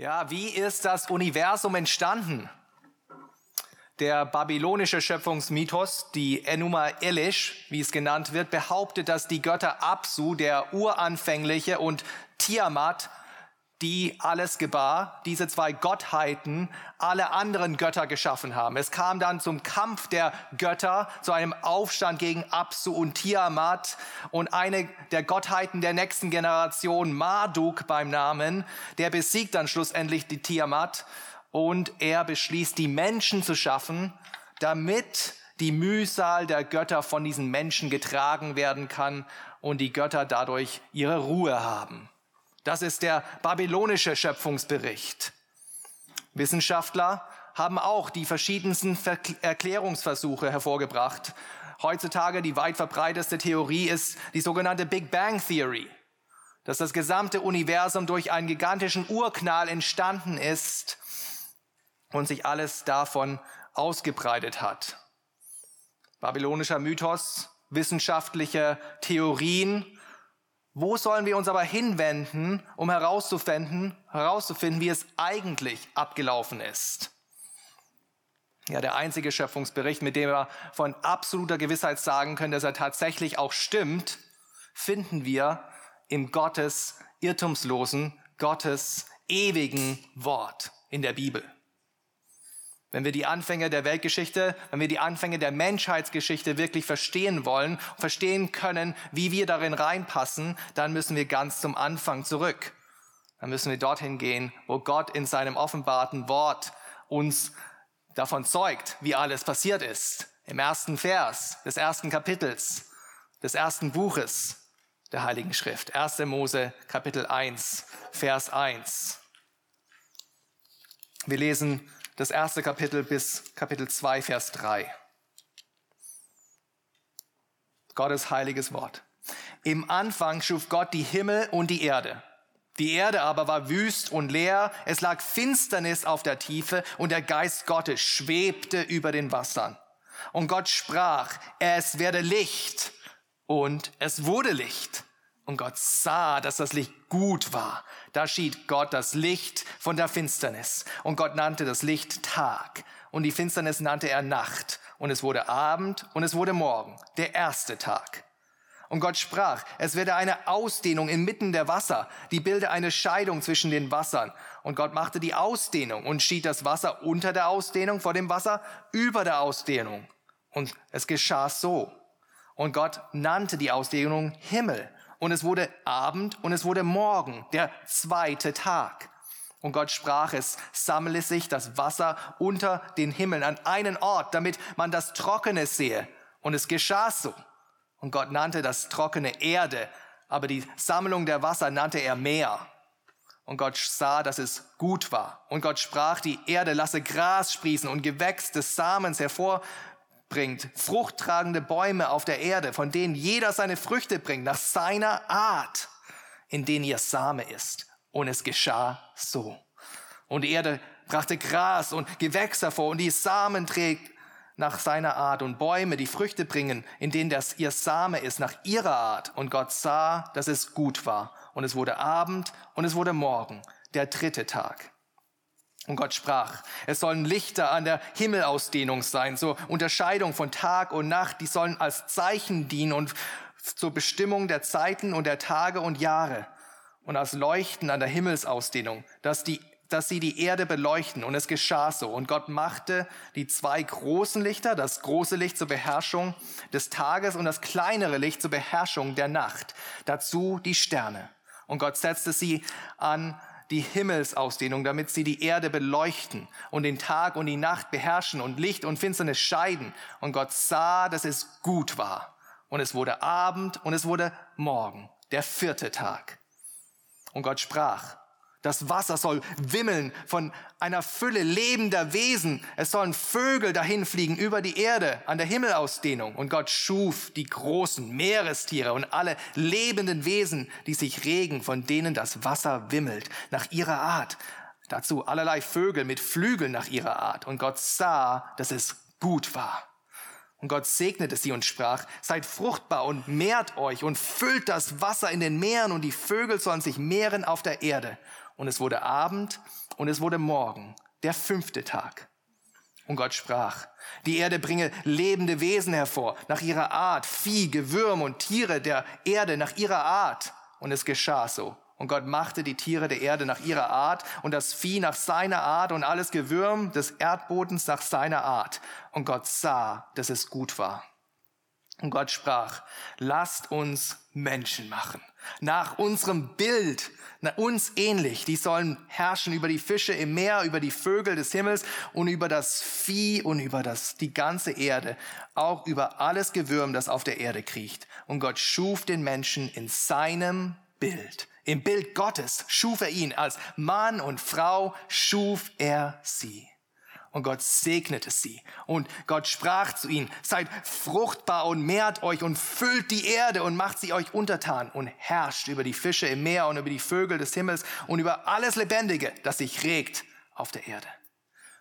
Ja, wie ist das Universum entstanden? Der babylonische Schöpfungsmythos, die Enuma Elish, wie es genannt wird, behauptet, dass die Götter Apsu, der uranfängliche, und Tiamat, die alles gebar, diese zwei Gottheiten, alle anderen Götter geschaffen haben. Es kam dann zum Kampf der Götter, zu einem Aufstand gegen Apsu und Tiamat und eine der Gottheiten der nächsten Generation, Marduk beim Namen, der besiegt dann schlussendlich die Tiamat und er beschließt, die Menschen zu schaffen, damit die Mühsal der Götter von diesen Menschen getragen werden kann und die Götter dadurch ihre Ruhe haben. Das ist der babylonische Schöpfungsbericht. Wissenschaftler haben auch die verschiedensten Erklärungsversuche hervorgebracht. Heutzutage die weit verbreiteste Theorie ist die sogenannte Big Bang Theory, dass das gesamte Universum durch einen gigantischen Urknall entstanden ist und sich alles davon ausgebreitet hat. Babylonischer Mythos, wissenschaftliche Theorien wo sollen wir uns aber hinwenden, um herauszufinden, herauszufinden, wie es eigentlich abgelaufen ist? Ja, der einzige Schöpfungsbericht, mit dem wir von absoluter Gewissheit sagen können, dass er tatsächlich auch stimmt, finden wir im Gottes irrtumslosen, Gottes ewigen Wort in der Bibel. Wenn wir die Anfänge der Weltgeschichte, wenn wir die Anfänge der Menschheitsgeschichte wirklich verstehen wollen, verstehen können, wie wir darin reinpassen, dann müssen wir ganz zum Anfang zurück. Dann müssen wir dorthin gehen, wo Gott in seinem offenbarten Wort uns davon zeugt, wie alles passiert ist. Im ersten Vers des ersten Kapitels des ersten Buches der Heiligen Schrift. 1. Mose Kapitel 1, Vers 1. Wir lesen das erste Kapitel bis Kapitel 2, Vers 3. Gottes heiliges Wort. Im Anfang schuf Gott die Himmel und die Erde. Die Erde aber war wüst und leer, es lag Finsternis auf der Tiefe und der Geist Gottes schwebte über den Wassern. Und Gott sprach, es werde Licht und es wurde Licht. Und Gott sah, dass das Licht gut war. Da schied Gott das Licht von der Finsternis. Und Gott nannte das Licht Tag. Und die Finsternis nannte er Nacht. Und es wurde Abend und es wurde Morgen, der erste Tag. Und Gott sprach, es werde eine Ausdehnung inmitten der Wasser, die bilde eine Scheidung zwischen den Wassern. Und Gott machte die Ausdehnung und schied das Wasser unter der Ausdehnung vor dem Wasser über der Ausdehnung. Und es geschah so. Und Gott nannte die Ausdehnung Himmel und es wurde Abend und es wurde Morgen, der zweite Tag. Und Gott sprach, es sammle sich das Wasser unter den Himmeln an einen Ort, damit man das Trockene sehe. Und es geschah so. Und Gott nannte das Trockene Erde, aber die Sammlung der Wasser nannte er Meer. Und Gott sah, dass es gut war. Und Gott sprach, die Erde lasse Gras sprießen und Gewächs des Samens hervor bringt, fruchttragende Bäume auf der Erde, von denen jeder seine Früchte bringt, nach seiner Art, in denen ihr Same ist. Und es geschah so. Und die Erde brachte Gras und Gewächs hervor und die Samen trägt nach seiner Art und Bäume, die Früchte bringen, in denen das ihr Same ist, nach ihrer Art. Und Gott sah, dass es gut war. Und es wurde Abend und es wurde Morgen, der dritte Tag. Und Gott sprach, es sollen Lichter an der Himmelausdehnung sein, zur Unterscheidung von Tag und Nacht, die sollen als Zeichen dienen und zur Bestimmung der Zeiten und der Tage und Jahre und als Leuchten an der Himmelsausdehnung, dass die dass sie die Erde beleuchten. Und es geschah so. Und Gott machte die zwei großen Lichter, das große Licht zur Beherrschung des Tages und das kleinere Licht zur Beherrschung der Nacht. Dazu die Sterne. Und Gott setzte sie an die Himmelsausdehnung, damit sie die Erde beleuchten und den Tag und die Nacht beherrschen und Licht und Finsternis scheiden. Und Gott sah, dass es gut war. Und es wurde Abend und es wurde Morgen, der vierte Tag. Und Gott sprach, das Wasser soll wimmeln von einer Fülle lebender Wesen. Es sollen Vögel dahin fliegen über die Erde an der Himmelausdehnung. Und Gott schuf die großen Meerestiere und alle lebenden Wesen, die sich regen, von denen das Wasser wimmelt, nach ihrer Art. Dazu allerlei Vögel mit Flügeln nach ihrer Art. Und Gott sah, dass es gut war. Und Gott segnete sie und sprach, seid fruchtbar und mehrt euch und füllt das Wasser in den Meeren und die Vögel sollen sich mehren auf der Erde. Und es wurde Abend und es wurde Morgen, der fünfte Tag. Und Gott sprach, die Erde bringe lebende Wesen hervor, nach ihrer Art, Vieh, Gewürm und Tiere der Erde nach ihrer Art. Und es geschah so. Und Gott machte die Tiere der Erde nach ihrer Art und das Vieh nach seiner Art und alles Gewürm des Erdbodens nach seiner Art. Und Gott sah, dass es gut war. Und Gott sprach, lasst uns Menschen machen, nach unserem Bild, nach uns ähnlich. Die sollen herrschen über die Fische im Meer, über die Vögel des Himmels und über das Vieh und über das, die ganze Erde, auch über alles Gewürm, das auf der Erde kriecht. Und Gott schuf den Menschen in seinem Bild. Im Bild Gottes schuf er ihn. Als Mann und Frau schuf er sie. Und Gott segnete sie. Und Gott sprach zu ihnen, seid fruchtbar und mehrt euch und füllt die Erde und macht sie euch untertan und herrscht über die Fische im Meer und über die Vögel des Himmels und über alles Lebendige, das sich regt auf der Erde.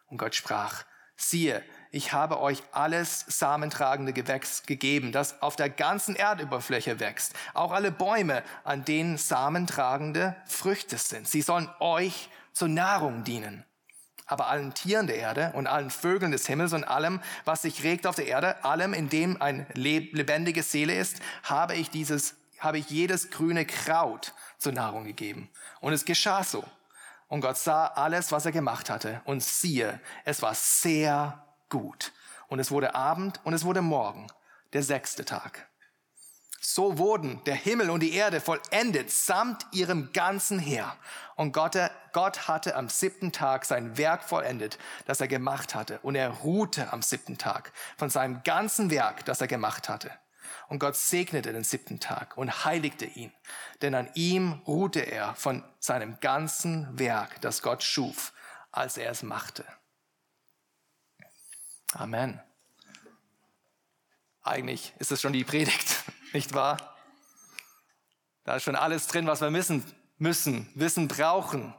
Und Gott sprach, siehe, ich habe euch alles samentragende Gewächs gegeben, das auf der ganzen Erdoberfläche wächst. Auch alle Bäume, an denen samentragende Früchte sind. Sie sollen euch zur Nahrung dienen. Aber allen Tieren der Erde und allen Vögeln des Himmels und allem, was sich regt auf der Erde, allem, in dem eine lebendige Seele ist, habe ich dieses, habe ich jedes grüne Kraut zur Nahrung gegeben. Und es geschah so. Und Gott sah alles, was er gemacht hatte. Und siehe, es war sehr gut. Und es wurde Abend und es wurde Morgen, der sechste Tag. So wurden der Himmel und die Erde vollendet samt ihrem ganzen Heer. Und Gott, Gott hatte am siebten Tag sein Werk vollendet, das er gemacht hatte. Und er ruhte am siebten Tag von seinem ganzen Werk, das er gemacht hatte. Und Gott segnete den siebten Tag und heiligte ihn, denn an ihm ruhte er von seinem ganzen Werk, das Gott schuf, als er es machte. Amen. Eigentlich ist es schon die Predigt, nicht wahr? Da ist schon alles drin, was wir wissen müssen, wissen brauchen.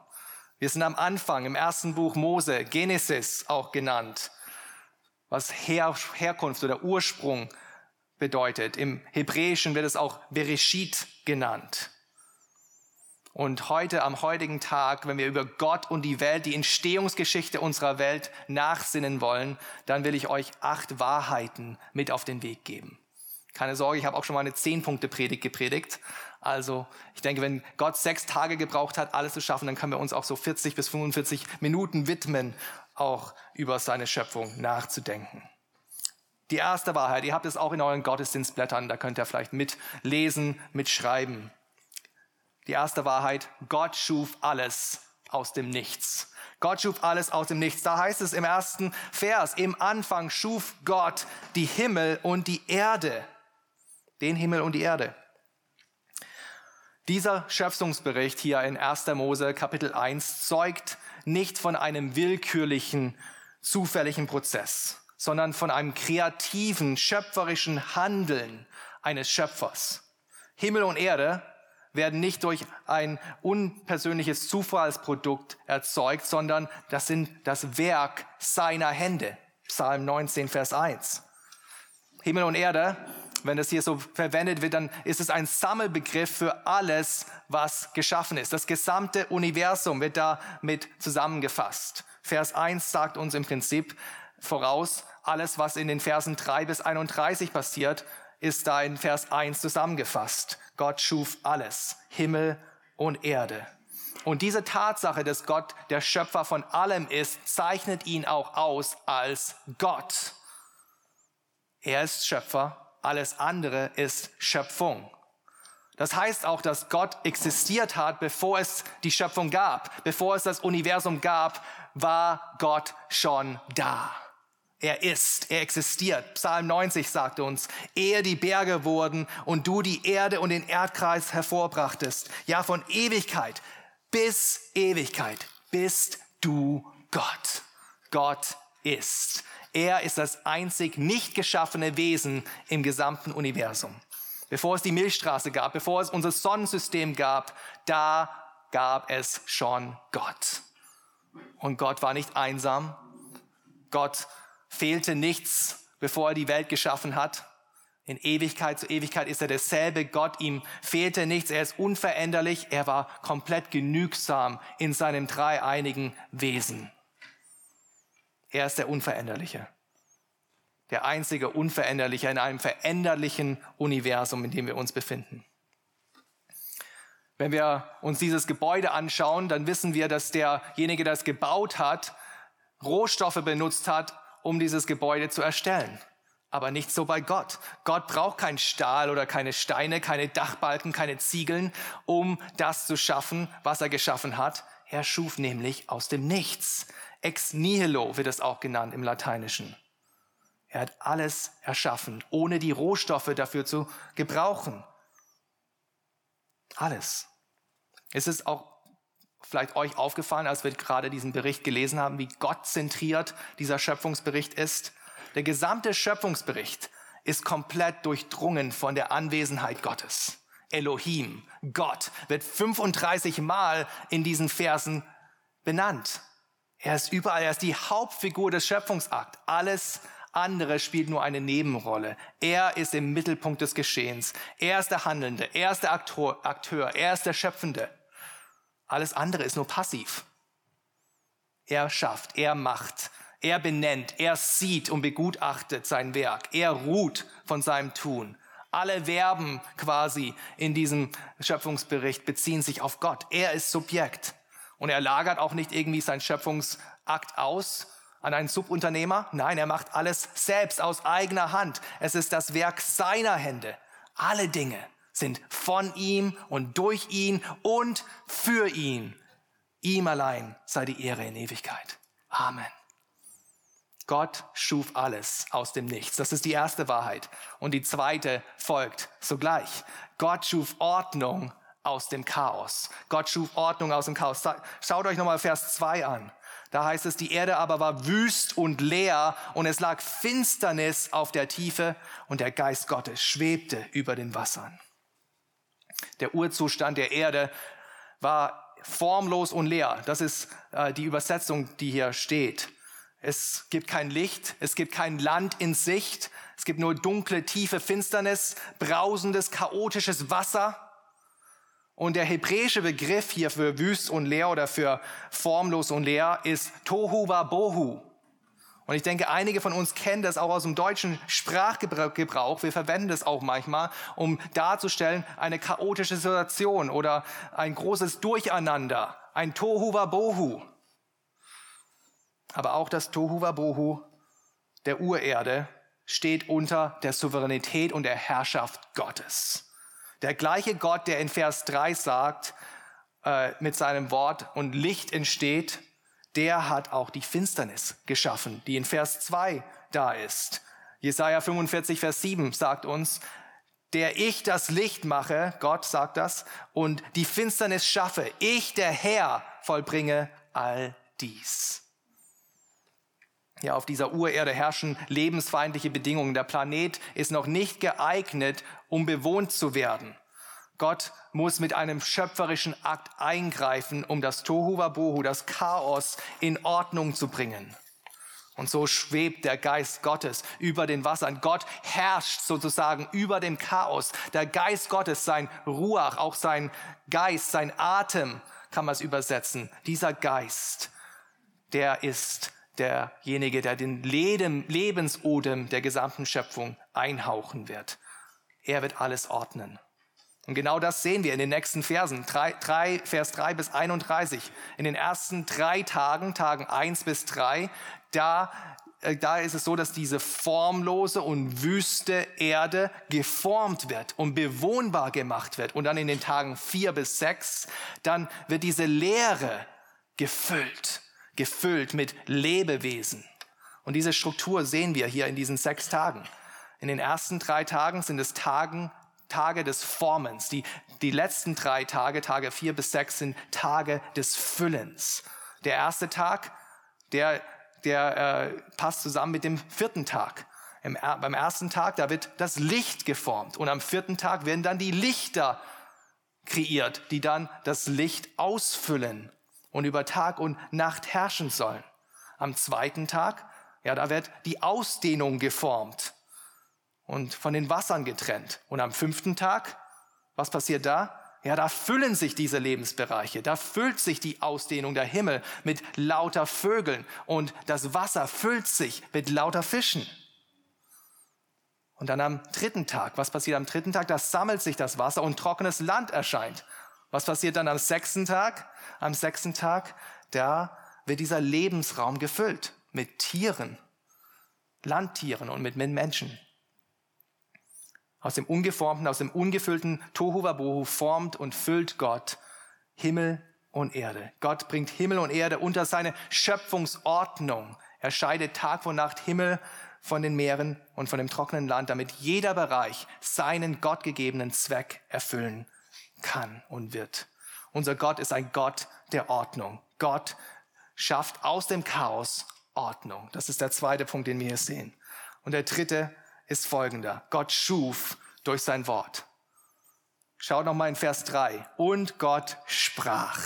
Wir sind am Anfang im ersten Buch Mose, Genesis auch genannt, was Her Herkunft oder Ursprung bedeutet. Im Hebräischen wird es auch Bereshit genannt. Und heute, am heutigen Tag, wenn wir über Gott und die Welt, die Entstehungsgeschichte unserer Welt nachsinnen wollen, dann will ich euch acht Wahrheiten mit auf den Weg geben. Keine Sorge, ich habe auch schon mal eine Zehn-Punkte-Predigt gepredigt. Also ich denke, wenn Gott sechs Tage gebraucht hat, alles zu schaffen, dann können wir uns auch so 40 bis 45 Minuten widmen, auch über seine Schöpfung nachzudenken. Die erste Wahrheit, ihr habt es auch in euren Gottesdienstblättern, da könnt ihr vielleicht mitlesen, mitschreiben. Die erste Wahrheit, Gott schuf alles aus dem Nichts. Gott schuf alles aus dem Nichts. Da heißt es im ersten Vers, im Anfang schuf Gott die Himmel und die Erde. Den Himmel und die Erde. Dieser Schöpfungsbericht hier in 1. Mose Kapitel 1 zeugt nicht von einem willkürlichen, zufälligen Prozess, sondern von einem kreativen, schöpferischen Handeln eines Schöpfers. Himmel und Erde werden nicht durch ein unpersönliches Zufallsprodukt erzeugt, sondern das sind das Werk seiner Hände. Psalm 19, Vers 1. Himmel und Erde, wenn das hier so verwendet wird, dann ist es ein Sammelbegriff für alles, was geschaffen ist. Das gesamte Universum wird damit zusammengefasst. Vers 1 sagt uns im Prinzip voraus, alles, was in den Versen 3 bis 31 passiert, ist da in Vers 1 zusammengefasst. Gott schuf alles, Himmel und Erde. Und diese Tatsache, dass Gott der Schöpfer von allem ist, zeichnet ihn auch aus als Gott. Er ist Schöpfer, alles andere ist Schöpfung. Das heißt auch, dass Gott existiert hat, bevor es die Schöpfung gab. Bevor es das Universum gab, war Gott schon da. Er ist, er existiert. Psalm 90 sagt uns, ehe die Berge wurden und du die Erde und den Erdkreis hervorbrachtest, ja von Ewigkeit bis Ewigkeit bist du Gott. Gott ist. Er ist das einzig nicht geschaffene Wesen im gesamten Universum. Bevor es die Milchstraße gab, bevor es unser Sonnensystem gab, da gab es schon Gott. Und Gott war nicht einsam. Gott fehlte nichts, bevor er die Welt geschaffen hat. In Ewigkeit zu Ewigkeit ist er derselbe Gott, ihm fehlte nichts, er ist unveränderlich, er war komplett genügsam in seinem dreieinigen Wesen. Er ist der Unveränderliche, der einzige Unveränderliche in einem veränderlichen Universum, in dem wir uns befinden. Wenn wir uns dieses Gebäude anschauen, dann wissen wir, dass derjenige, der es gebaut hat, Rohstoffe benutzt hat, um dieses Gebäude zu erstellen. Aber nicht so bei Gott. Gott braucht kein Stahl oder keine Steine, keine Dachbalken, keine Ziegeln, um das zu schaffen, was er geschaffen hat. Er schuf nämlich aus dem Nichts. Ex nihilo wird es auch genannt im Lateinischen. Er hat alles erschaffen, ohne die Rohstoffe dafür zu gebrauchen. Alles. Es ist auch vielleicht euch aufgefallen, als wir gerade diesen Bericht gelesen haben, wie gottzentriert dieser Schöpfungsbericht ist. Der gesamte Schöpfungsbericht ist komplett durchdrungen von der Anwesenheit Gottes. Elohim, Gott, wird 35 Mal in diesen Versen benannt. Er ist überall, er ist die Hauptfigur des Schöpfungsakts. Alles andere spielt nur eine Nebenrolle. Er ist im Mittelpunkt des Geschehens. Er ist der Handelnde, er ist der Akteur, Akteur er ist der Schöpfende. Alles andere ist nur passiv. Er schafft, er macht, er benennt, er sieht und begutachtet sein Werk. Er ruht von seinem Tun. Alle Verben quasi in diesem Schöpfungsbericht beziehen sich auf Gott. Er ist Subjekt. Und er lagert auch nicht irgendwie seinen Schöpfungsakt aus an einen Subunternehmer. Nein, er macht alles selbst aus eigener Hand. Es ist das Werk seiner Hände. Alle Dinge sind von ihm und durch ihn und für ihn. Ihm allein sei die Ehre in Ewigkeit. Amen. Gott schuf alles aus dem Nichts. Das ist die erste Wahrheit. Und die zweite folgt sogleich. Gott schuf Ordnung aus dem Chaos. Gott schuf Ordnung aus dem Chaos. Schaut euch nochmal Vers 2 an. Da heißt es, die Erde aber war wüst und leer und es lag Finsternis auf der Tiefe und der Geist Gottes schwebte über den Wassern. Der Urzustand der Erde war formlos und leer. Das ist äh, die Übersetzung, die hier steht. Es gibt kein Licht, es gibt kein Land in Sicht, es gibt nur dunkle, tiefe Finsternis, brausendes, chaotisches Wasser. Und der hebräische Begriff hier für wüst und leer oder für formlos und leer ist Tohu wa Bohu. Und ich denke, einige von uns kennen das auch aus dem deutschen Sprachgebrauch. Wir verwenden das auch manchmal, um darzustellen eine chaotische Situation oder ein großes Durcheinander, ein Tohu Bohu. Aber auch das Tohu Bohu der Urerde steht unter der Souveränität und der Herrschaft Gottes. Der gleiche Gott, der in Vers 3 sagt, äh, mit seinem Wort und Licht entsteht, der hat auch die Finsternis geschaffen, die in Vers 2 da ist. Jesaja 45, Vers 7 sagt uns, der ich das Licht mache, Gott sagt das, und die Finsternis schaffe, ich der Herr vollbringe all dies. Ja, auf dieser Urerde herrschen lebensfeindliche Bedingungen. Der Planet ist noch nicht geeignet, um bewohnt zu werden. Gott muss mit einem schöpferischen Akt eingreifen, um das Tohu Wabohu, das Chaos in Ordnung zu bringen. Und so schwebt der Geist Gottes über den Wassern. Gott herrscht sozusagen über dem Chaos. Der Geist Gottes, sein Ruach, auch sein Geist, sein Atem, kann man es übersetzen. Dieser Geist, der ist derjenige, der den Lebensodem der gesamten Schöpfung einhauchen wird. Er wird alles ordnen. Und genau das sehen wir in den nächsten Versen, 3, 3, Vers 3 bis 31. In den ersten drei Tagen, Tagen 1 bis 3, da, äh, da ist es so, dass diese formlose und wüste Erde geformt wird und bewohnbar gemacht wird. Und dann in den Tagen 4 bis 6, dann wird diese Leere gefüllt, gefüllt mit Lebewesen. Und diese Struktur sehen wir hier in diesen sechs Tagen. In den ersten drei Tagen sind es Tagen Tage des Formens. Die, die letzten drei Tage, Tage vier bis sechs, sind Tage des Füllens. Der erste Tag, der, der äh, passt zusammen mit dem vierten Tag. Im, beim ersten Tag, da wird das Licht geformt. Und am vierten Tag werden dann die Lichter kreiert, die dann das Licht ausfüllen und über Tag und Nacht herrschen sollen. Am zweiten Tag, ja, da wird die Ausdehnung geformt und von den Wassern getrennt. Und am fünften Tag, was passiert da? Ja, da füllen sich diese Lebensbereiche, da füllt sich die Ausdehnung der Himmel mit lauter Vögeln und das Wasser füllt sich mit lauter Fischen. Und dann am dritten Tag, was passiert am dritten Tag? Da sammelt sich das Wasser und trockenes Land erscheint. Was passiert dann am sechsten Tag? Am sechsten Tag, da wird dieser Lebensraum gefüllt mit Tieren, Landtieren und mit Menschen. Aus dem Ungeformten, aus dem ungefüllten Tohu Wabohu formt und füllt Gott Himmel und Erde. Gott bringt Himmel und Erde unter seine Schöpfungsordnung. Er scheidet Tag und Nacht Himmel von den Meeren und von dem trockenen Land, damit jeder Bereich seinen gottgegebenen Zweck erfüllen kann und wird. Unser Gott ist ein Gott der Ordnung. Gott schafft aus dem Chaos Ordnung. Das ist der zweite Punkt, den wir hier sehen. Und der dritte ist folgender. Gott schuf durch sein Wort. Schaut noch mal in Vers 3. Und Gott sprach.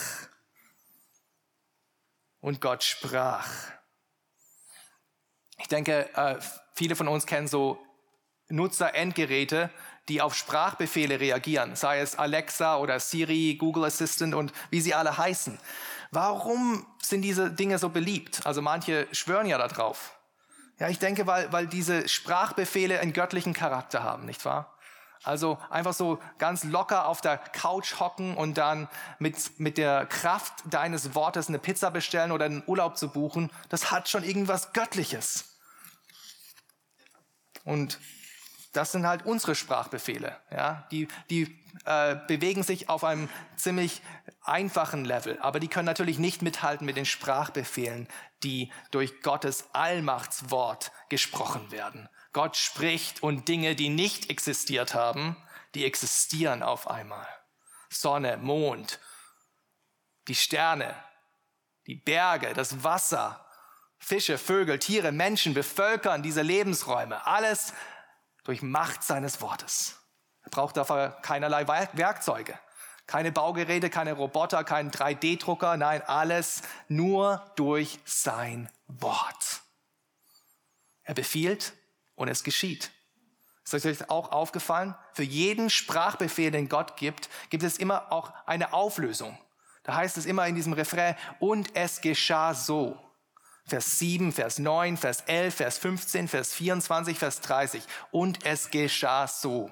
Und Gott sprach. Ich denke, äh, viele von uns kennen so Nutzer-Endgeräte, die auf Sprachbefehle reagieren, sei es Alexa oder Siri, Google Assistant und wie sie alle heißen. Warum sind diese Dinge so beliebt? Also manche schwören ja darauf. Ja, ich denke, weil, weil diese Sprachbefehle einen göttlichen Charakter haben, nicht wahr? Also einfach so ganz locker auf der Couch hocken und dann mit, mit der Kraft deines Wortes eine Pizza bestellen oder einen Urlaub zu buchen, das hat schon irgendwas Göttliches. Und das sind halt unsere Sprachbefehle. Ja? Die, die äh, bewegen sich auf einem ziemlich einfachen Level, aber die können natürlich nicht mithalten mit den Sprachbefehlen, die durch Gottes Allmachtswort gesprochen werden. Gott spricht und Dinge, die nicht existiert haben, die existieren auf einmal. Sonne, Mond, die Sterne, die Berge, das Wasser, Fische, Vögel, Tiere, Menschen bevölkern diese Lebensräume. Alles durch Macht seines Wortes. Er braucht dafür keinerlei Werkzeuge. Keine Baugeräte, keine Roboter, kein 3D-Drucker, nein, alles nur durch sein Wort. Er befiehlt und es geschieht. Ist euch auch aufgefallen? Für jeden Sprachbefehl, den Gott gibt, gibt es immer auch eine Auflösung. Da heißt es immer in diesem Refrain, und es geschah so. Vers 7, Vers 9, Vers 11, Vers 15, Vers 24, Vers 30. Und es geschah so.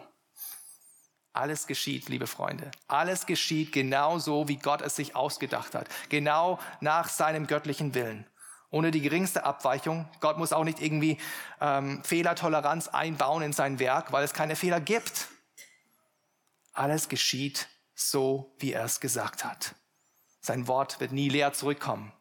Alles geschieht, liebe Freunde. Alles geschieht genau so, wie Gott es sich ausgedacht hat. Genau nach seinem göttlichen Willen. Ohne die geringste Abweichung. Gott muss auch nicht irgendwie ähm, Fehlertoleranz einbauen in sein Werk, weil es keine Fehler gibt. Alles geschieht so, wie er es gesagt hat. Sein Wort wird nie leer zurückkommen.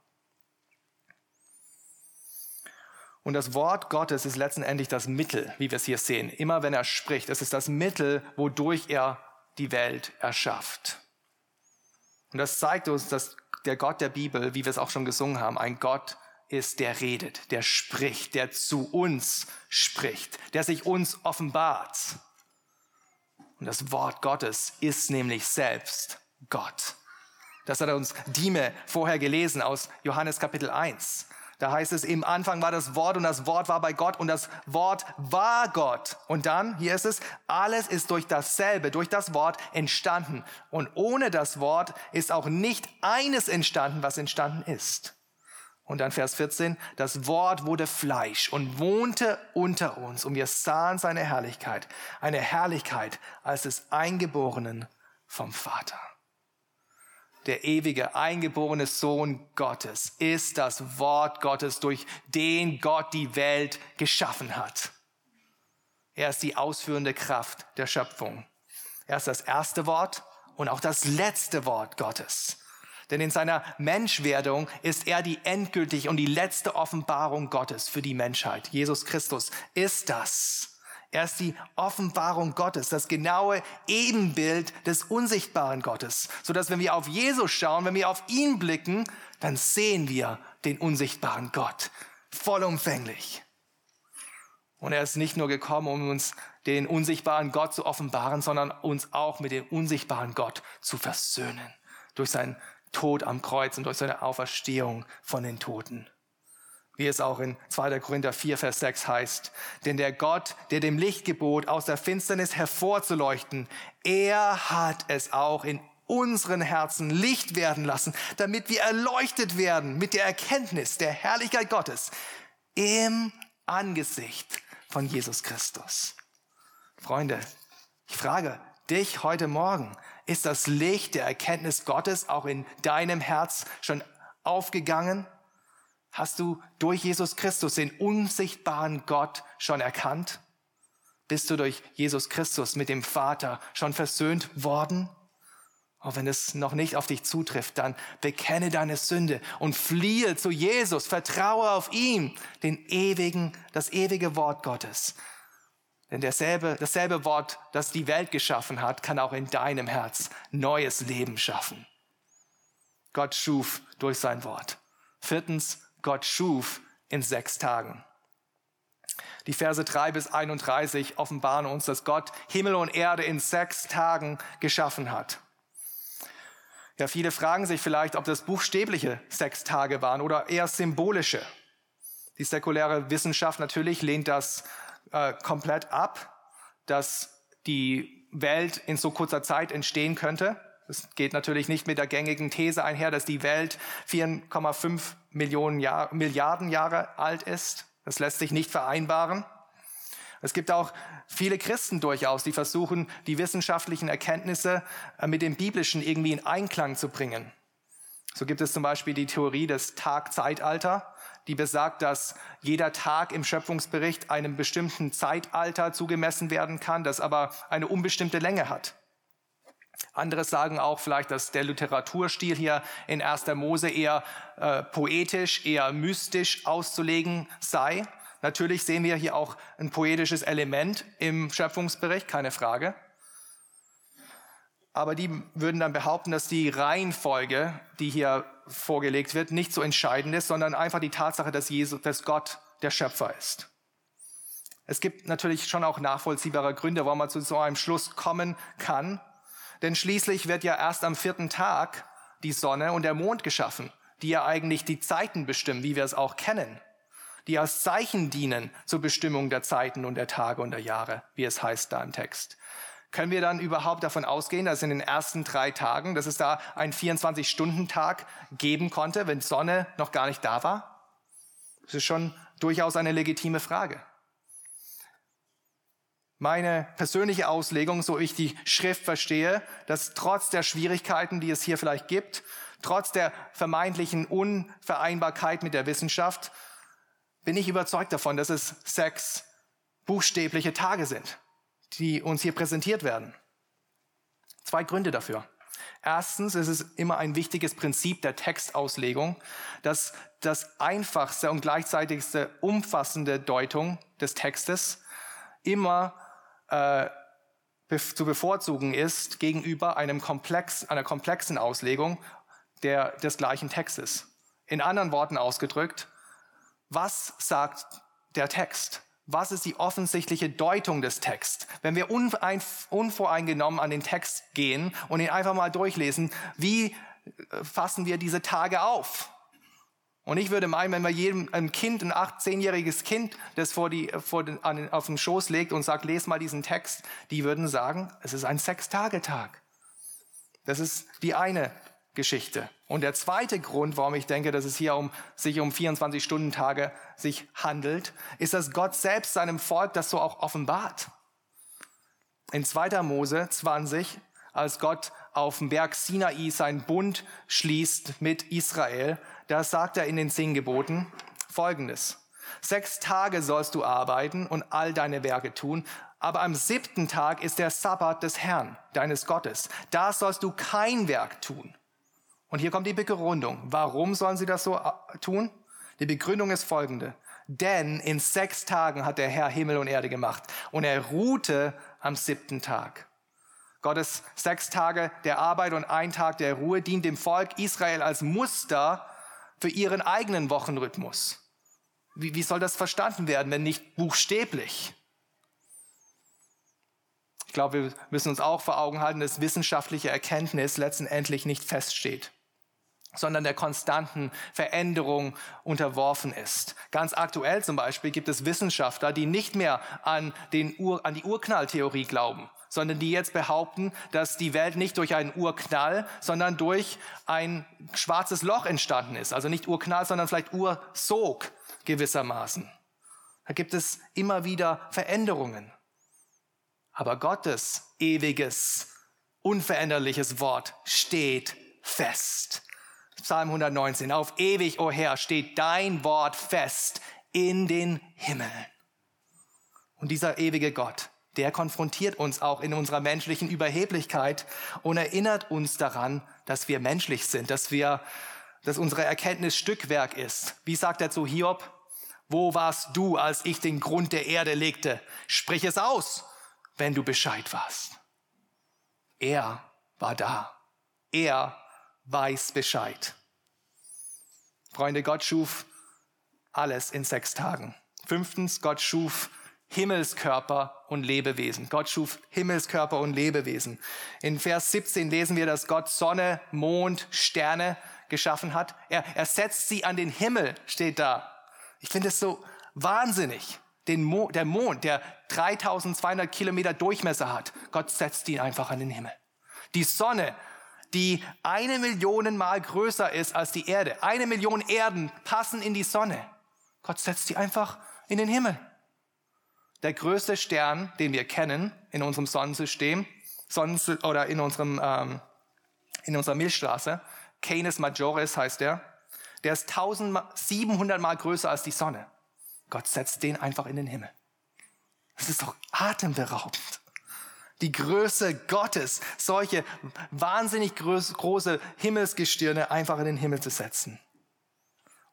Und das Wort Gottes ist letztendlich das Mittel, wie wir es hier sehen. Immer wenn er spricht, es ist das Mittel, wodurch er die Welt erschafft. Und das zeigt uns, dass der Gott der Bibel, wie wir es auch schon gesungen haben, ein Gott ist, der redet, der spricht, der zu uns spricht, der sich uns offenbart. Und das Wort Gottes ist nämlich selbst Gott. Das hat uns Dime vorher gelesen aus Johannes Kapitel 1. Da heißt es, im Anfang war das Wort und das Wort war bei Gott und das Wort war Gott. Und dann, hier ist es, alles ist durch dasselbe, durch das Wort entstanden. Und ohne das Wort ist auch nicht eines entstanden, was entstanden ist. Und dann Vers 14, das Wort wurde Fleisch und wohnte unter uns und wir sahen seine Herrlichkeit, eine Herrlichkeit als des Eingeborenen vom Vater der ewige, eingeborene Sohn Gottes, ist das Wort Gottes, durch den Gott die Welt geschaffen hat. Er ist die ausführende Kraft der Schöpfung. Er ist das erste Wort und auch das letzte Wort Gottes. Denn in seiner Menschwerdung ist er die endgültige und die letzte Offenbarung Gottes für die Menschheit. Jesus Christus ist das. Er ist die Offenbarung Gottes, das genaue Ebenbild des unsichtbaren Gottes, so dass wenn wir auf Jesus schauen, wenn wir auf ihn blicken, dann sehen wir den unsichtbaren Gott vollumfänglich. Und er ist nicht nur gekommen, um uns den unsichtbaren Gott zu offenbaren, sondern uns auch mit dem unsichtbaren Gott zu versöhnen durch seinen Tod am Kreuz und durch seine Auferstehung von den Toten. Wie es auch in 2. Korinther 4, Vers 6 heißt. Denn der Gott, der dem Licht gebot, aus der Finsternis hervorzuleuchten, er hat es auch in unseren Herzen Licht werden lassen, damit wir erleuchtet werden mit der Erkenntnis der Herrlichkeit Gottes im Angesicht von Jesus Christus. Freunde, ich frage dich heute Morgen, ist das Licht der Erkenntnis Gottes auch in deinem Herz schon aufgegangen? Hast du durch Jesus Christus den unsichtbaren Gott schon erkannt? Bist du durch Jesus Christus mit dem Vater schon versöhnt worden? Auch wenn es noch nicht auf dich zutrifft, dann bekenne deine Sünde und fliehe zu Jesus, vertraue auf ihn, den ewigen, das ewige Wort Gottes. Denn derselbe, dasselbe Wort, das die Welt geschaffen hat, kann auch in deinem Herz neues Leben schaffen. Gott schuf durch sein Wort. Viertens, Gott schuf in sechs Tagen. Die Verse 3 bis 31 offenbaren uns, dass Gott Himmel und Erde in sechs Tagen geschaffen hat. Ja, viele fragen sich vielleicht, ob das buchstäbliche sechs Tage waren oder eher symbolische. Die säkuläre Wissenschaft natürlich lehnt das äh, komplett ab, dass die Welt in so kurzer Zeit entstehen könnte. Es geht natürlich nicht mit der gängigen These einher, dass die Welt 4,5 Millionen Jahr, Milliarden Jahre alt ist. Das lässt sich nicht vereinbaren. Es gibt auch viele Christen durchaus, die versuchen, die wissenschaftlichen Erkenntnisse äh, mit dem Biblischen irgendwie in Einklang zu bringen. So gibt es zum Beispiel die Theorie des Tag-Zeitalter, die besagt, dass jeder Tag im Schöpfungsbericht einem bestimmten Zeitalter zugemessen werden kann, das aber eine unbestimmte Länge hat. Andere sagen auch vielleicht, dass der Literaturstil hier in 1. Mose eher äh, poetisch, eher mystisch auszulegen sei. Natürlich sehen wir hier auch ein poetisches Element im Schöpfungsbericht, keine Frage. Aber die würden dann behaupten, dass die Reihenfolge, die hier vorgelegt wird, nicht so entscheidend ist, sondern einfach die Tatsache, dass, Jesus, dass Gott der Schöpfer ist. Es gibt natürlich schon auch nachvollziehbare Gründe, warum man zu so einem Schluss kommen kann. Denn schließlich wird ja erst am vierten Tag die Sonne und der Mond geschaffen, die ja eigentlich die Zeiten bestimmen, wie wir es auch kennen die als Zeichen dienen zur Bestimmung der Zeiten und der Tage und der Jahre, wie es heißt da im Text. Können wir dann überhaupt davon ausgehen, dass in den ersten drei Tagen, dass es da einen 24-Stunden-Tag geben konnte, wenn Sonne noch gar nicht da war? Das ist schon durchaus eine legitime Frage. Meine persönliche Auslegung, so ich die Schrift verstehe, dass trotz der Schwierigkeiten, die es hier vielleicht gibt, trotz der vermeintlichen Unvereinbarkeit mit der Wissenschaft, bin ich überzeugt davon, dass es sechs buchstäbliche Tage sind, die uns hier präsentiert werden. Zwei Gründe dafür. Erstens ist es immer ein wichtiges Prinzip der Textauslegung, dass das einfachste und gleichzeitigste umfassende Deutung des Textes immer äh, zu bevorzugen ist gegenüber einem Komplex, einer komplexen Auslegung der, des gleichen Textes. In anderen Worten ausgedrückt, was sagt der Text? Was ist die offensichtliche Deutung des Texts? Wenn wir unvoreingenommen an den Text gehen und ihn einfach mal durchlesen, wie äh, fassen wir diese Tage auf? Und ich würde meinen, wenn wir jedem ein Kind, ein acht, zehnjähriges Kind, das vor die, vor den, an, auf den Schoß legt und sagt, les mal diesen Text, die würden sagen, es ist ein Sechstagetag. Das ist die eine Geschichte. Und der zweite Grund, warum ich denke, dass es hier um, sich um 24-Stunden-Tage sich handelt, ist, dass Gott selbst seinem Volk das so auch offenbart. In 2. Mose 20, als Gott auf dem Berg Sinai seinen Bund schließt mit Israel, da sagt er in den zehn Geboten Folgendes. Sechs Tage sollst du arbeiten und all deine Werke tun, aber am siebten Tag ist der Sabbat des Herrn, deines Gottes. Da sollst du kein Werk tun. Und hier kommt die Begründung. Warum sollen sie das so äh, tun? Die Begründung ist folgende. Denn in sechs Tagen hat der Herr Himmel und Erde gemacht und er ruhte am siebten Tag. Gottes sechs Tage der Arbeit und ein Tag der Ruhe dient dem Volk Israel als Muster für ihren eigenen Wochenrhythmus. Wie, wie soll das verstanden werden, wenn nicht buchstäblich? Ich glaube, wir müssen uns auch vor Augen halten, dass wissenschaftliche Erkenntnis letztendlich nicht feststeht. sondern der konstanten Veränderung unterworfen ist. Ganz aktuell zum Beispiel gibt es Wissenschaftler, die nicht mehr an, den Ur, an die Urknalltheorie glauben, sondern die jetzt behaupten, dass die Welt nicht durch einen Urknall, sondern durch ein schwarzes Loch entstanden ist. Also nicht Urknall, sondern vielleicht Ursog gewissermaßen. Da gibt es immer wieder Veränderungen. Aber Gottes ewiges, unveränderliches Wort steht fest. Psalm 119. Auf ewig, o oh Herr, steht dein Wort fest in den Himmeln. Und dieser ewige Gott, der konfrontiert uns auch in unserer menschlichen Überheblichkeit und erinnert uns daran, dass wir menschlich sind, dass wir, dass unsere Erkenntnis Stückwerk ist. Wie sagt er zu Hiob? Wo warst du, als ich den Grund der Erde legte? Sprich es aus, wenn du Bescheid warst. Er war da. Er weiß Bescheid. Freunde, Gott schuf alles in sechs Tagen. Fünftens, Gott schuf Himmelskörper und Lebewesen. Gott schuf Himmelskörper und Lebewesen. In Vers 17 lesen wir, dass Gott Sonne, Mond, Sterne geschaffen hat. Er, er setzt sie an den Himmel, steht da. Ich finde es so wahnsinnig. Den Mo, der Mond, der 3200 Kilometer Durchmesser hat, Gott setzt ihn einfach an den Himmel. Die Sonne, die eine Million Mal größer ist als die Erde. Eine Million Erden passen in die Sonne. Gott setzt sie einfach in den Himmel. Der größte Stern, den wir kennen in unserem Sonnensystem, Sonnen oder in unserem ähm, in unserer Milchstraße, Canis Majoris heißt der, der ist 1700 Mal größer als die Sonne. Gott setzt den einfach in den Himmel. Das ist doch atemberaubend die Größe Gottes, solche wahnsinnig große Himmelsgestirne einfach in den Himmel zu setzen.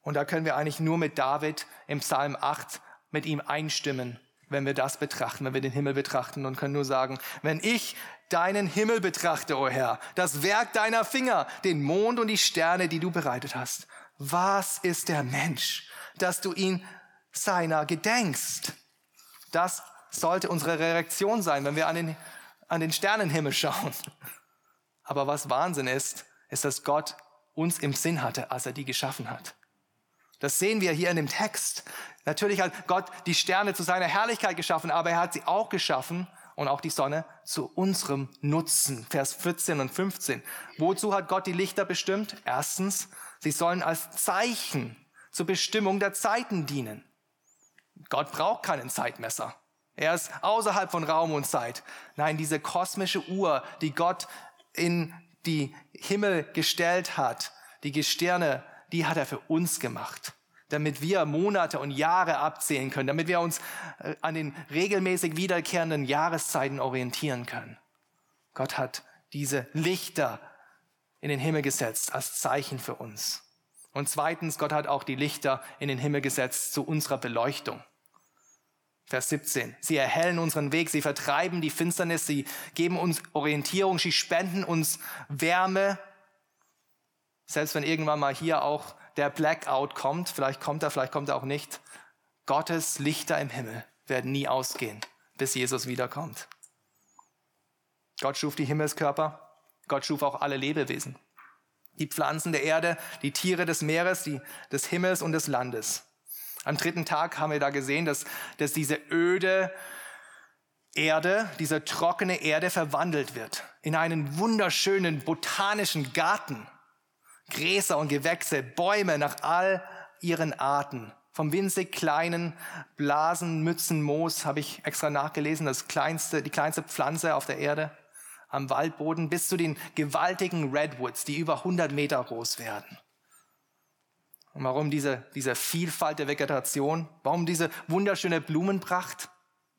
Und da können wir eigentlich nur mit David im Psalm 8 mit ihm einstimmen, wenn wir das betrachten, wenn wir den Himmel betrachten und können nur sagen, wenn ich deinen Himmel betrachte, o oh Herr, das Werk deiner Finger, den Mond und die Sterne, die du bereitet hast, was ist der Mensch, dass du ihn seiner gedenkst? Das sollte unsere Reaktion sein, wenn wir an den an den Sternenhimmel schauen. Aber was Wahnsinn ist, ist, dass Gott uns im Sinn hatte, als er die geschaffen hat. Das sehen wir hier in dem Text. Natürlich hat Gott die Sterne zu seiner Herrlichkeit geschaffen, aber er hat sie auch geschaffen und auch die Sonne zu unserem Nutzen. Vers 14 und 15. Wozu hat Gott die Lichter bestimmt? Erstens, sie sollen als Zeichen zur Bestimmung der Zeiten dienen. Gott braucht keinen Zeitmesser. Er ist außerhalb von Raum und Zeit. Nein, diese kosmische Uhr, die Gott in die Himmel gestellt hat, die Gestirne, die hat er für uns gemacht, damit wir Monate und Jahre abzählen können, damit wir uns äh, an den regelmäßig wiederkehrenden Jahreszeiten orientieren können. Gott hat diese Lichter in den Himmel gesetzt als Zeichen für uns. Und zweitens, Gott hat auch die Lichter in den Himmel gesetzt zu unserer Beleuchtung. Vers 17. Sie erhellen unseren Weg, sie vertreiben die Finsternis, sie geben uns Orientierung, sie spenden uns Wärme. Selbst wenn irgendwann mal hier auch der Blackout kommt, vielleicht kommt er, vielleicht kommt er auch nicht. Gottes Lichter im Himmel werden nie ausgehen, bis Jesus wiederkommt. Gott schuf die Himmelskörper, Gott schuf auch alle Lebewesen. Die Pflanzen der Erde, die Tiere des Meeres, die, des Himmels und des Landes. Am dritten Tag haben wir da gesehen, dass, dass diese öde Erde, diese trockene Erde verwandelt wird in einen wunderschönen botanischen Garten. Gräser und Gewächse, Bäume nach all ihren Arten. Vom winzig kleinen Blasenmützenmoos habe ich extra nachgelesen, das kleinste, die kleinste Pflanze auf der Erde am Waldboden bis zu den gewaltigen Redwoods, die über 100 Meter groß werden. Und warum diese, diese Vielfalt der Vegetation? Warum diese wunderschöne Blumenpracht?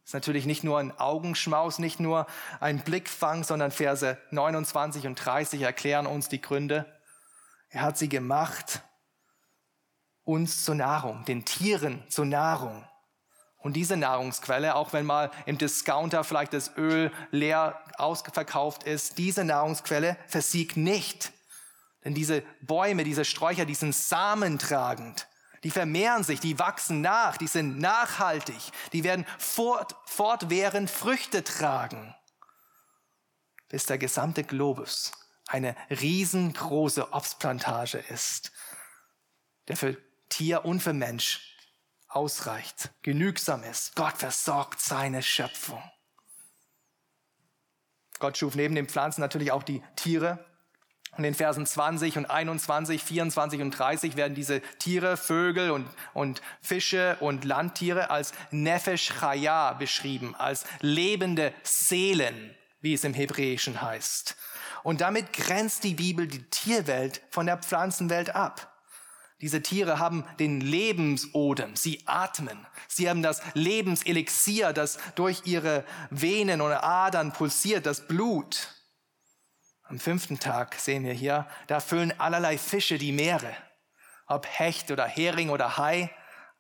ist natürlich nicht nur ein Augenschmaus, nicht nur ein Blickfang, sondern Verse 29 und 30 erklären uns die Gründe. Er hat sie gemacht, uns zur Nahrung, den Tieren zur Nahrung. Und diese Nahrungsquelle, auch wenn mal im Discounter vielleicht das Öl leer ausverkauft ist, diese Nahrungsquelle versiegt nicht. Denn diese Bäume, diese Sträucher, die sind samentragend. Die vermehren sich, die wachsen nach, die sind nachhaltig, die werden fort, fortwährend Früchte tragen, bis der gesamte Globus eine riesengroße Obstplantage ist, der für Tier und für Mensch ausreicht, genügsam ist. Gott versorgt seine Schöpfung. Gott schuf neben den Pflanzen natürlich auch die Tiere. In den Versen 20 und 21, 24 und 30 werden diese Tiere, Vögel und, und Fische und Landtiere als Nefesh Chaya beschrieben, als lebende Seelen, wie es im Hebräischen heißt. Und damit grenzt die Bibel die Tierwelt von der Pflanzenwelt ab. Diese Tiere haben den Lebensodem, sie atmen. Sie haben das Lebenselixier, das durch ihre Venen oder Adern pulsiert, das Blut. Am fünften Tag sehen wir hier, da füllen allerlei Fische die Meere. Ob Hecht oder Hering oder Hai,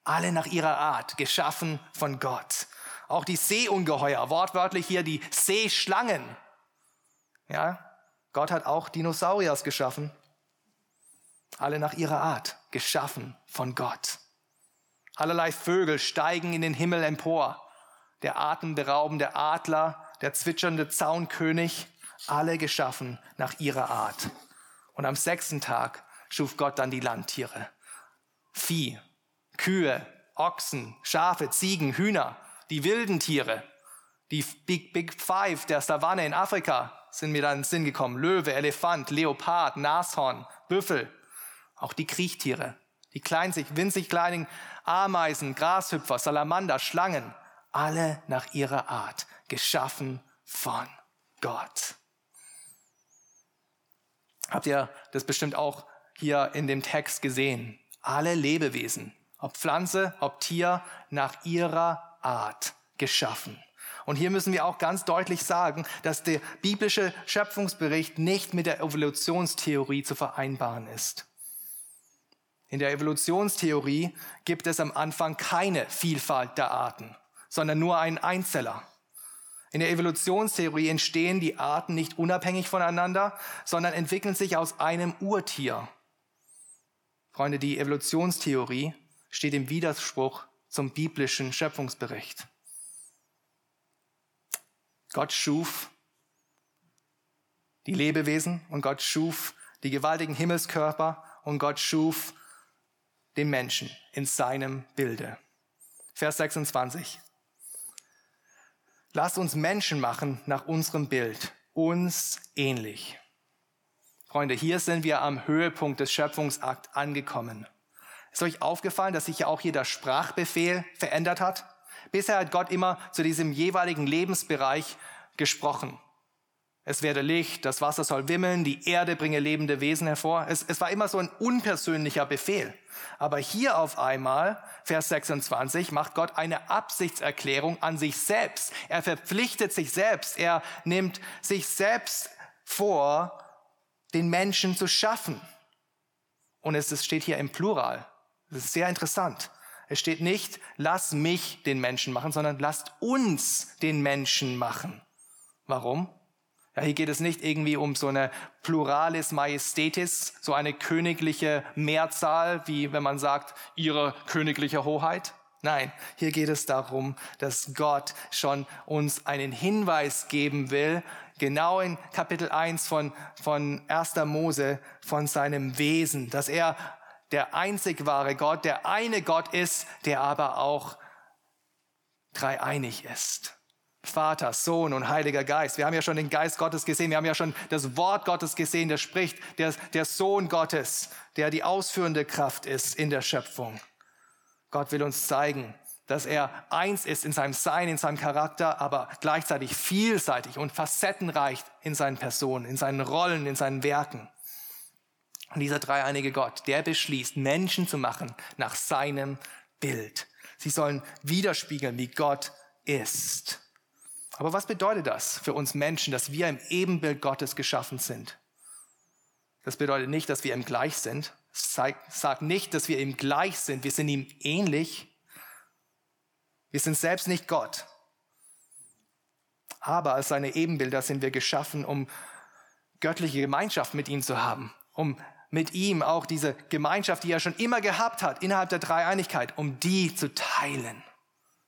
alle nach ihrer Art, geschaffen von Gott. Auch die Seeungeheuer, wortwörtlich hier die Seeschlangen. Ja, Gott hat auch Dinosauriers geschaffen alle nach ihrer Art, geschaffen von Gott. Allerlei Vögel steigen in den Himmel empor. Der atemberaubende Adler, der zwitschernde Zaunkönig, alle geschaffen nach ihrer Art. Und am sechsten Tag schuf Gott dann die Landtiere. Vieh, Kühe, Ochsen, Schafe, Ziegen, Hühner, die wilden Tiere, die Big, Big Five der Savanne in Afrika sind mir dann in den Sinn gekommen. Löwe, Elefant, Leopard, Nashorn, Büffel, auch die Kriechtiere, die kleinzig, winzig kleinen Ameisen, Grashüpfer, Salamander, Schlangen, alle nach ihrer Art, geschaffen von Gott. Habt ihr das bestimmt auch hier in dem Text gesehen? Alle Lebewesen, ob Pflanze, ob Tier, nach ihrer Art geschaffen. Und hier müssen wir auch ganz deutlich sagen, dass der biblische Schöpfungsbericht nicht mit der Evolutionstheorie zu vereinbaren ist. In der Evolutionstheorie gibt es am Anfang keine Vielfalt der Arten, sondern nur einen Einzeller. In der Evolutionstheorie entstehen die Arten nicht unabhängig voneinander, sondern entwickeln sich aus einem Urtier. Freunde, die Evolutionstheorie steht im Widerspruch zum biblischen Schöpfungsbericht. Gott schuf die Lebewesen und Gott schuf die gewaltigen Himmelskörper und Gott schuf den Menschen in seinem Bilde. Vers 26. Lass uns Menschen machen nach unserem Bild, uns ähnlich. Freunde, hier sind wir am Höhepunkt des Schöpfungsakts angekommen. Ist euch aufgefallen, dass sich ja auch hier der Sprachbefehl verändert hat? Bisher hat Gott immer zu diesem jeweiligen Lebensbereich gesprochen. Es werde Licht, das Wasser soll wimmeln, die Erde bringe lebende Wesen hervor. Es, es war immer so ein unpersönlicher Befehl. Aber hier auf einmal, Vers 26, macht Gott eine Absichtserklärung an sich selbst. Er verpflichtet sich selbst. Er nimmt sich selbst vor, den Menschen zu schaffen. Und es steht hier im Plural. Das ist sehr interessant. Es steht nicht, lass mich den Menschen machen, sondern lasst uns den Menschen machen. Warum? Ja, hier geht es nicht irgendwie um so eine Pluralis Majestätis, so eine königliche Mehrzahl, wie wenn man sagt, ihre königliche Hoheit. Nein, hier geht es darum, dass Gott schon uns einen Hinweis geben will, genau in Kapitel 1 von, von 1. Mose, von seinem Wesen, dass er der einzig wahre Gott, der eine Gott ist, der aber auch dreieinig ist. Vater, Sohn und Heiliger Geist. Wir haben ja schon den Geist Gottes gesehen. Wir haben ja schon das Wort Gottes gesehen, der spricht, der, der Sohn Gottes, der die ausführende Kraft ist in der Schöpfung. Gott will uns zeigen, dass er eins ist in seinem Sein, in seinem Charakter, aber gleichzeitig vielseitig und facettenreich in seinen Personen, in seinen Rollen, in seinen Werken. Und dieser dreieinige Gott, der beschließt, Menschen zu machen nach seinem Bild. Sie sollen widerspiegeln, wie Gott ist. Aber was bedeutet das für uns Menschen, dass wir im Ebenbild Gottes geschaffen sind? Das bedeutet nicht, dass wir ihm gleich sind. Es sagt nicht, dass wir ihm gleich sind. Wir sind ihm ähnlich. Wir sind selbst nicht Gott. Aber als seine Ebenbilder sind wir geschaffen, um göttliche Gemeinschaft mit ihm zu haben, um mit ihm auch diese Gemeinschaft, die er schon immer gehabt hat, innerhalb der Dreieinigkeit, um die zu teilen.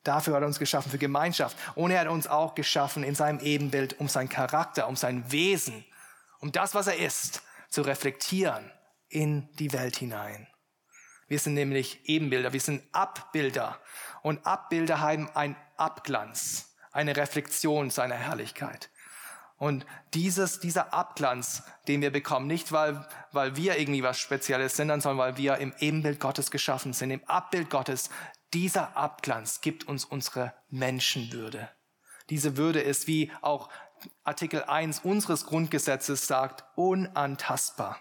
Dafür hat er uns geschaffen, für Gemeinschaft. Und er hat uns auch geschaffen in seinem Ebenbild, um seinen Charakter, um sein Wesen, um das, was er ist, zu reflektieren in die Welt hinein. Wir sind nämlich Ebenbilder, wir sind Abbilder. Und Abbilder haben einen Abglanz, eine Reflexion seiner Herrlichkeit. Und dieses, dieser Abglanz, den wir bekommen, nicht weil, weil wir irgendwie was Spezielles sind, sondern weil wir im Ebenbild Gottes geschaffen sind, im Abbild Gottes, dieser Abglanz gibt uns unsere Menschenwürde. Diese Würde ist, wie auch Artikel 1 unseres Grundgesetzes sagt, unantastbar.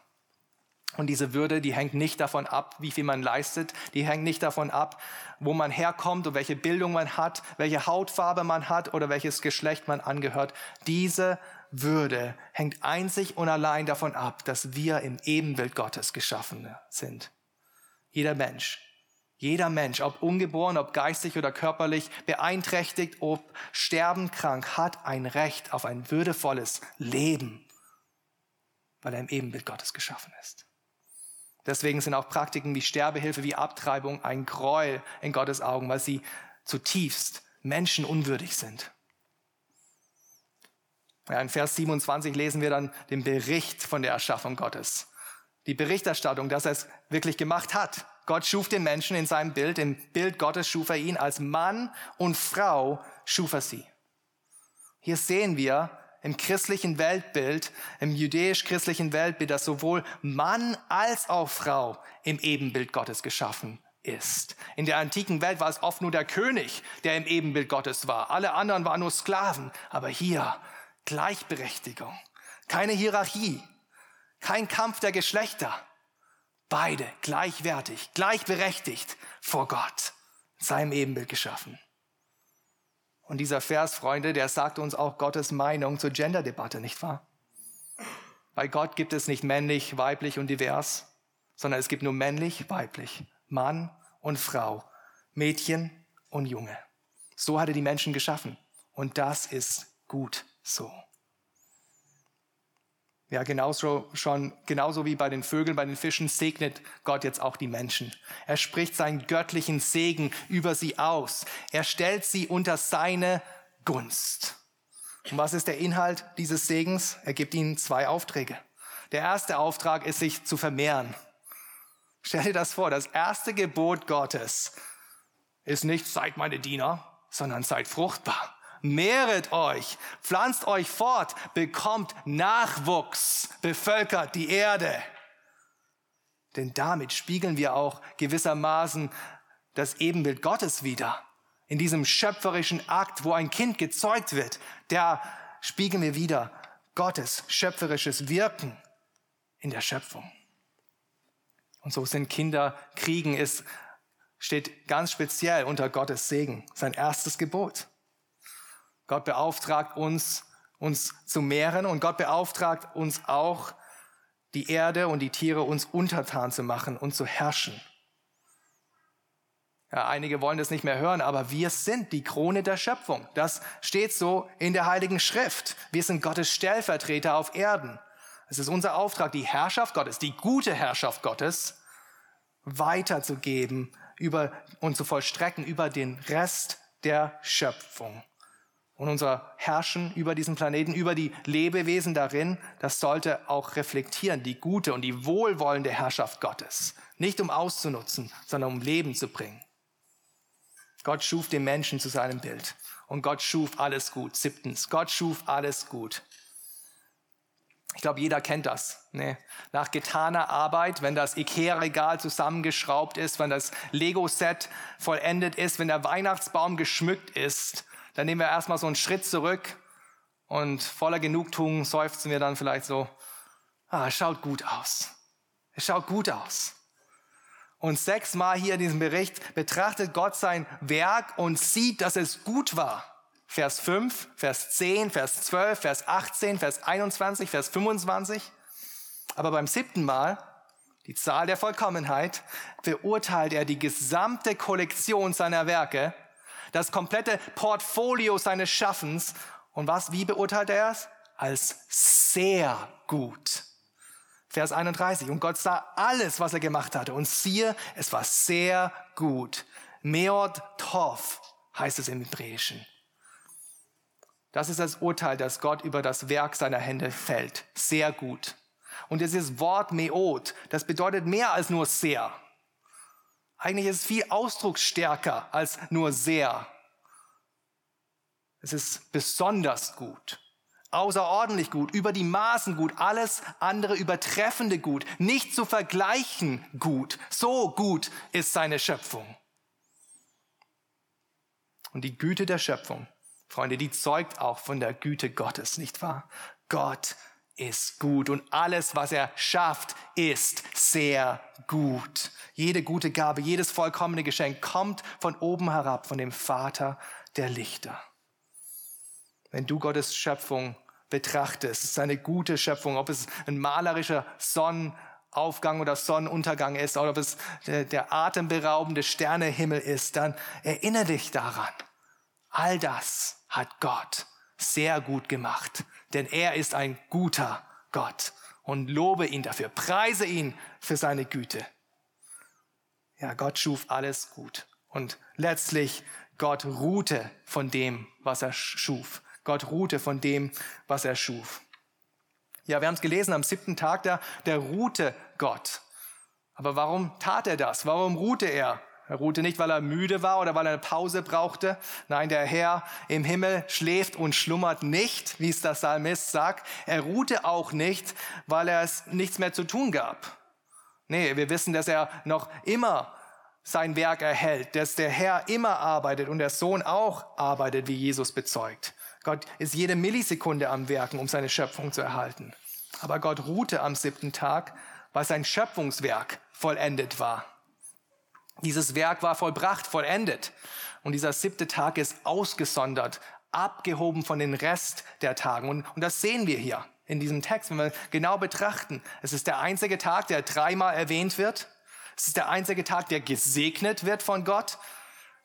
Und diese Würde, die hängt nicht davon ab, wie viel man leistet, die hängt nicht davon ab, wo man herkommt und welche Bildung man hat, welche Hautfarbe man hat oder welches Geschlecht man angehört. Diese Würde hängt einzig und allein davon ab, dass wir im Ebenbild Gottes geschaffen sind. Jeder Mensch, jeder Mensch, ob ungeboren, ob geistig oder körperlich, beeinträchtigt, ob sterbenkrank, hat ein Recht auf ein würdevolles Leben, weil er im Ebenbild Gottes geschaffen ist. Deswegen sind auch Praktiken wie Sterbehilfe, wie Abtreibung ein Gräuel in Gottes Augen, weil sie zutiefst menschenunwürdig sind. Ja, in Vers 27 lesen wir dann den Bericht von der Erschaffung Gottes. Die Berichterstattung, dass er es wirklich gemacht hat. Gott schuf den Menschen in seinem Bild, im Bild Gottes schuf er ihn, als Mann und Frau schuf er sie. Hier sehen wir, im christlichen Weltbild, im jüdisch-christlichen Weltbild, dass sowohl Mann als auch Frau im Ebenbild Gottes geschaffen ist. In der antiken Welt war es oft nur der König, der im Ebenbild Gottes war. Alle anderen waren nur Sklaven. Aber hier Gleichberechtigung, keine Hierarchie, kein Kampf der Geschlechter. Beide gleichwertig, gleichberechtigt vor Gott, seinem Ebenbild geschaffen. Und dieser Vers, Freunde, der sagt uns auch Gottes Meinung zur Genderdebatte, nicht wahr? Bei Gott gibt es nicht männlich, weiblich und divers, sondern es gibt nur männlich, weiblich, Mann und Frau, Mädchen und Junge. So hat er die Menschen geschaffen. Und das ist gut so. Ja, genauso, schon, genauso wie bei den Vögeln, bei den Fischen segnet Gott jetzt auch die Menschen. Er spricht seinen göttlichen Segen über sie aus. Er stellt sie unter seine Gunst. Und was ist der Inhalt dieses Segens? Er gibt ihnen zwei Aufträge. Der erste Auftrag ist, sich zu vermehren. Stell dir das vor, das erste Gebot Gottes ist nicht, seid meine Diener, sondern seid fruchtbar mehret euch, pflanzt euch fort, bekommt Nachwuchs, bevölkert die Erde. Denn damit spiegeln wir auch gewissermaßen das Ebenbild Gottes wieder. In diesem schöpferischen Akt, wo ein Kind gezeugt wird, da spiegeln wir wieder Gottes schöpferisches Wirken in der Schöpfung. Und so sind Kinder, Kriegen ist, steht ganz speziell unter Gottes Segen, sein erstes Gebot. Gott beauftragt uns, uns zu mehren und Gott beauftragt uns auch, die Erde und die Tiere uns untertan zu machen und zu herrschen. Ja, einige wollen das nicht mehr hören, aber wir sind die Krone der Schöpfung. Das steht so in der Heiligen Schrift. Wir sind Gottes Stellvertreter auf Erden. Es ist unser Auftrag, die Herrschaft Gottes, die gute Herrschaft Gottes weiterzugeben über, und zu vollstrecken über den Rest der Schöpfung und unser Herrschen über diesen Planeten, über die Lebewesen darin, das sollte auch reflektieren, die gute und die wohlwollende Herrschaft Gottes. Nicht um auszunutzen, sondern um Leben zu bringen. Gott schuf den Menschen zu seinem Bild. Und Gott schuf alles gut. Siebtens, Gott schuf alles gut. Ich glaube, jeder kennt das. Ne? Nach getaner Arbeit, wenn das Ikea-Regal zusammengeschraubt ist, wenn das Lego-Set vollendet ist, wenn der Weihnachtsbaum geschmückt ist, dann nehmen wir erstmal so einen Schritt zurück und voller Genugtuung seufzen wir dann vielleicht so, ah, es schaut gut aus. Es schaut gut aus. Und sechsmal hier in diesem Bericht betrachtet Gott sein Werk und sieht, dass es gut war. Vers 5, Vers 10, Vers 12, Vers 18, Vers 21, Vers 25. Aber beim siebten Mal, die Zahl der Vollkommenheit, beurteilt er die gesamte Kollektion seiner Werke das komplette Portfolio seines Schaffens. Und was, wie beurteilt er es? Als sehr gut. Vers 31. Und Gott sah alles, was er gemacht hatte. Und siehe, es war sehr gut. Meod Tov heißt es im Hebräischen. Das ist das Urteil, das Gott über das Werk seiner Hände fällt. Sehr gut. Und dieses Wort Meot, das bedeutet mehr als nur sehr. Eigentlich ist es viel ausdrucksstärker als nur sehr. Es ist besonders gut, außerordentlich gut, über die Maßen gut, alles andere übertreffende gut, nicht zu vergleichen gut. So gut ist seine Schöpfung. Und die Güte der Schöpfung, Freunde, die zeugt auch von der Güte Gottes, nicht wahr? Gott ist gut und alles, was er schafft, ist sehr gut. Jede gute Gabe, jedes vollkommene Geschenk kommt von oben herab, von dem Vater der Lichter. Wenn du Gottes Schöpfung betrachtest, seine gute Schöpfung, ob es ein malerischer Sonnenaufgang oder Sonnenuntergang ist, oder ob es der, der atemberaubende Sternehimmel ist, dann erinnere dich daran. All das hat Gott sehr gut gemacht denn er ist ein guter Gott und lobe ihn dafür, preise ihn für seine Güte. Ja, Gott schuf alles gut und letztlich Gott ruhte von dem, was er schuf. Gott ruhte von dem, was er schuf. Ja, wir haben es gelesen am siebten Tag, da, der ruhte Gott. Aber warum tat er das? Warum ruhte er? Er ruhte nicht, weil er müde war oder weil er eine Pause brauchte. Nein, der Herr im Himmel schläft und schlummert nicht, wie es der Psalmist sagt. Er ruhte auch nicht, weil er es nichts mehr zu tun gab. Nee, wir wissen, dass er noch immer sein Werk erhält, dass der Herr immer arbeitet und der Sohn auch arbeitet, wie Jesus bezeugt. Gott ist jede Millisekunde am Werken, um seine Schöpfung zu erhalten. Aber Gott ruhte am siebten Tag, weil sein Schöpfungswerk vollendet war. Dieses Werk war vollbracht, vollendet. Und dieser siebte Tag ist ausgesondert, abgehoben von den Rest der Tagen. Und, und das sehen wir hier in diesem Text, wenn wir genau betrachten. Es ist der einzige Tag, der dreimal erwähnt wird. Es ist der einzige Tag, der gesegnet wird von Gott,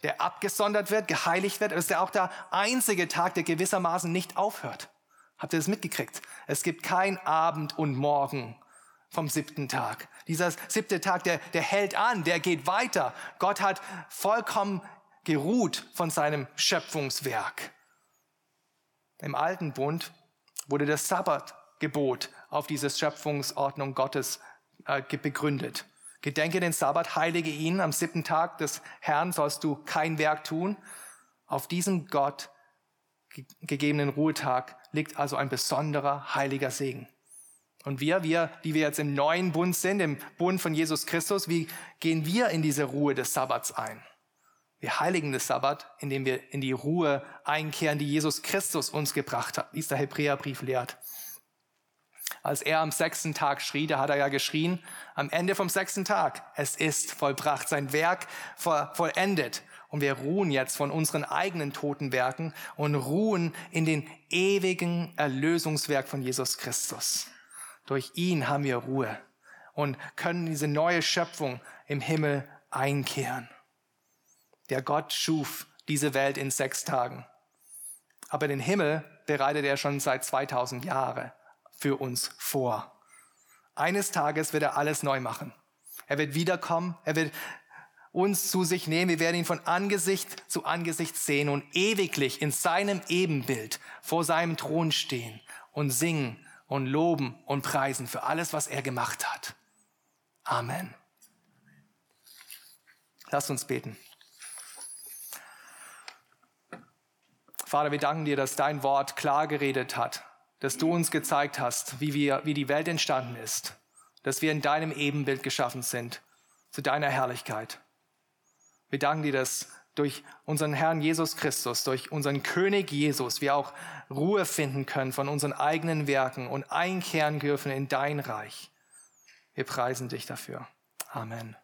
der abgesondert wird, geheiligt wird. Es ist auch der einzige Tag, der gewissermaßen nicht aufhört. Habt ihr das mitgekriegt? Es gibt kein Abend und Morgen vom siebten Tag. Dieser siebte Tag, der, der hält an, der geht weiter. Gott hat vollkommen geruht von seinem Schöpfungswerk. Im alten Bund wurde das Sabbatgebot auf diese Schöpfungsordnung Gottes äh, begründet. Gedenke den Sabbat, heilige ihn. Am siebten Tag des Herrn sollst du kein Werk tun. Auf diesem Gott gegebenen Ruhetag liegt also ein besonderer heiliger Segen. Und wir, wir, die wir jetzt im neuen Bund sind, im Bund von Jesus Christus, wie gehen wir in diese Ruhe des Sabbats ein? Wir heiligen das Sabbat, indem wir in die Ruhe einkehren, die Jesus Christus uns gebracht hat, wie es der Hebräerbrief lehrt. Als er am sechsten Tag schrie, da hat er ja geschrien, am Ende vom sechsten Tag, es ist vollbracht, sein Werk vollendet. Und wir ruhen jetzt von unseren eigenen toten Werken und ruhen in den ewigen Erlösungswerk von Jesus Christus. Durch ihn haben wir Ruhe und können diese neue Schöpfung im Himmel einkehren. Der Gott schuf diese Welt in sechs Tagen. Aber den Himmel bereitet er schon seit 2000 Jahren für uns vor. Eines Tages wird er alles neu machen. Er wird wiederkommen. Er wird uns zu sich nehmen. Wir werden ihn von Angesicht zu Angesicht sehen und ewiglich in seinem Ebenbild vor seinem Thron stehen und singen und loben und preisen für alles, was er gemacht hat. Amen. Lasst uns beten. Vater, wir danken dir, dass dein Wort klar geredet hat, dass du uns gezeigt hast, wie, wir, wie die Welt entstanden ist, dass wir in deinem Ebenbild geschaffen sind, zu deiner Herrlichkeit. Wir danken dir, dass durch unseren Herrn Jesus Christus, durch unseren König Jesus, wir auch Ruhe finden können von unseren eigenen Werken und einkehren dürfen in dein Reich. Wir preisen dich dafür. Amen.